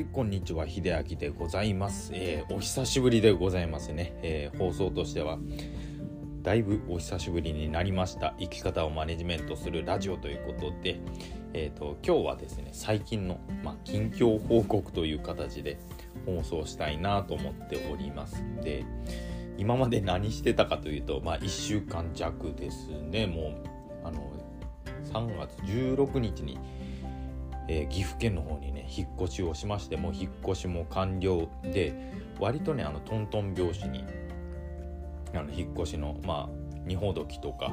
はいこんにちは。秀明でございます、えー、お久しぶりでございますね、えー、放送としてはだいぶお久しぶりになりました。生き方をマネジメントするラジオということで、えーと、今日はですね最近の、まあ、近況報告という形で放送したいなと思っております。で今まで何してたかというと、まあ、1週間弱ですね。もうあの3月16日にえー、岐阜県の方にね引っ越しをしましてもう引っ越しも完了で割とねあのトントン拍子にあの引っ越しのまあ荷ほどきとか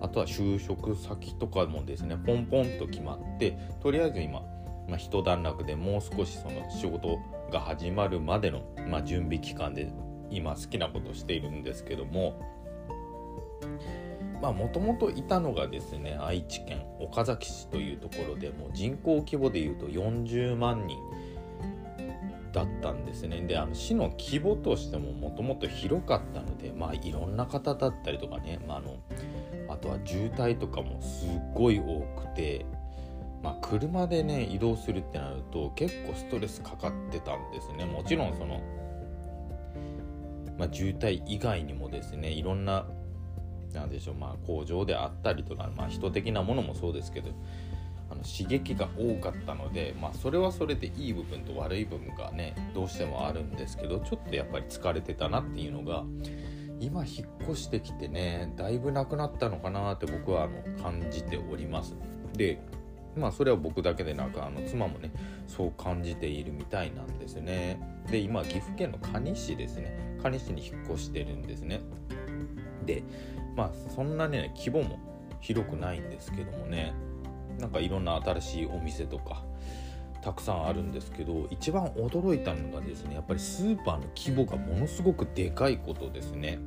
あとは就職先とかもですねポンポンと決まってとりあえず今、まあ、一段落でもう少しその仕事が始まるまでの、まあ、準備期間で今好きなことしているんですけどもまあもともといたのがですね愛知県岡崎市というところでもう人口規模でいうと40万人だったんですね。であの市の規模としてももともと広かったのでまあいろんな方だったりとかね、まあ、あのあとは渋滞とかもすっごい多くてまあ、車でね移動するってなると結構ストレスかかってたんですね。もちろんその、まあ、渋滞以外にもですねいろんななんでしょう、まあ、工場であったりとか、まあ、人的なものもそうですけどあの刺激が多かったので、まあ、それはそれでいい部分と悪い部分がねどうしてもあるんですけどちょっとやっぱり疲れてたなっていうのが今引っ越してきてねだいぶなくなったのかなって僕はあの感じております。でまあそれは僕だけでなくあの妻もねそう感じているみたいなんですね。で今岐阜県の可児市ですね。可児市に引っ越してるんですね。でまあそんなね規模も広くないんですけどもねなんかいろんな新しいお店とかたくさんあるんですけど一番驚いたのがですねやっぱりスーパーの規模がものすごくでかいことですね。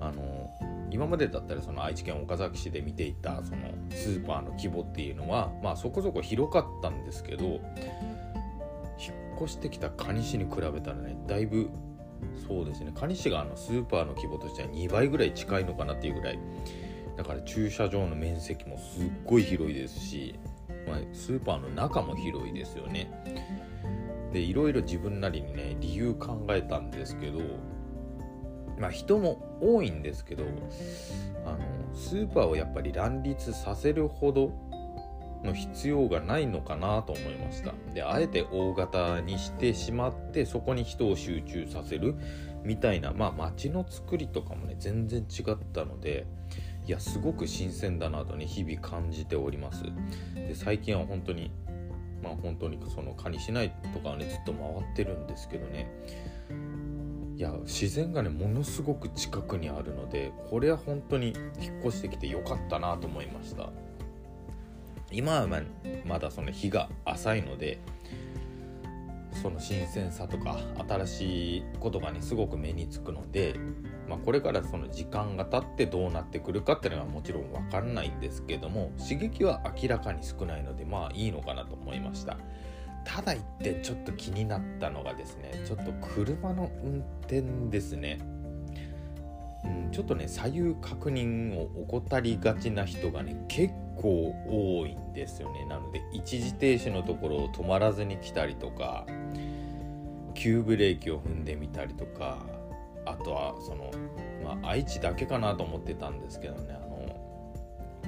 あの今までだったらその愛知県岡崎市で見ていたそのスーパーの規模っていうのはまあそこそこ広かったんですけど引っ越してきた蟹市に比べたらねだいぶそうですね。蟹市があのスーパーの規模としては2倍ぐらい近いのかなっていうぐらい。だから駐車場の面積もすっごい広いですし、まあ、スーパーの中も広いですよね。でいろいろ自分なりにね理由考えたんですけどまあ人も多いんですけどあのスーパーをやっぱり乱立させるほどの必要がないのかなと思いました。であえて大型にしてしまってそこに人を集中させるみたいなまあ街の作りとかもね全然違ったのでいやすごく新鮮だなとね日々感じております。で最近は本当にまあ本当にその蚊にしないとかはねずっと回ってるんですけどね。いや自然がねものすごく近くにあるのでこれは本当に引っ越してきてよかったなと思いました。今はまだその日が浅いのでその新鮮さとか新しいことがねすごく目につくので、まあ、これからその時間が経ってどうなってくるかっていうのはもちろん分かんないんですけども刺激は明らかに少ないのでまあいいのかなと思いました。ただ言ってちょっと気になったのがですねちょっと車の運転ですね。うん、ちょっとね左右確認を怠りがちな人がね結構多いんですよね。なので一時停止のところを止まらずに来たりとか急ブレーキを踏んでみたりとかあとはそのまあ愛知だけかなと思ってたんですけどね。あの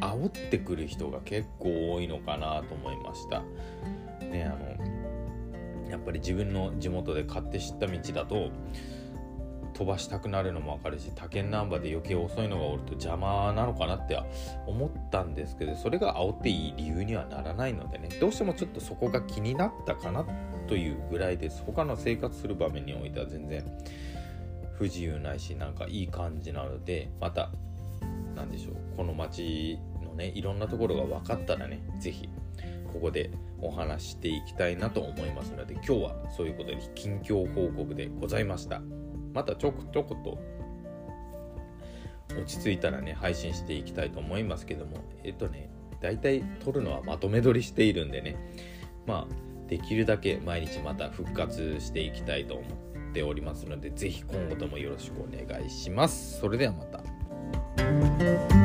煽ってくる人が結構多いのかなと思いました。ねあのやっぱり自分の地元で買って知った道だと飛ばしたくなるのも分かるし他県ナンバーで余計遅いのがおると邪魔なのかなって思ったんですけどそれが煽っていい理由にはならないのでねどうしてもちょっとそこが気になったかなというぐらいです他の生活する場面においては全然不自由ないしなんかいい感じなのでまた何でしょうこの街のねいろんなところが分かったらね是非ここでお話していきたいなと思いますので今日はそういうことで近況報告でございました。またちょくちょくと落ち着いたらね配信していきたいと思いますけどもえっとね大体撮るのはまとめ撮りしているんでねまあできるだけ毎日また復活していきたいと思っておりますので是非今後ともよろしくお願いします。それではまた。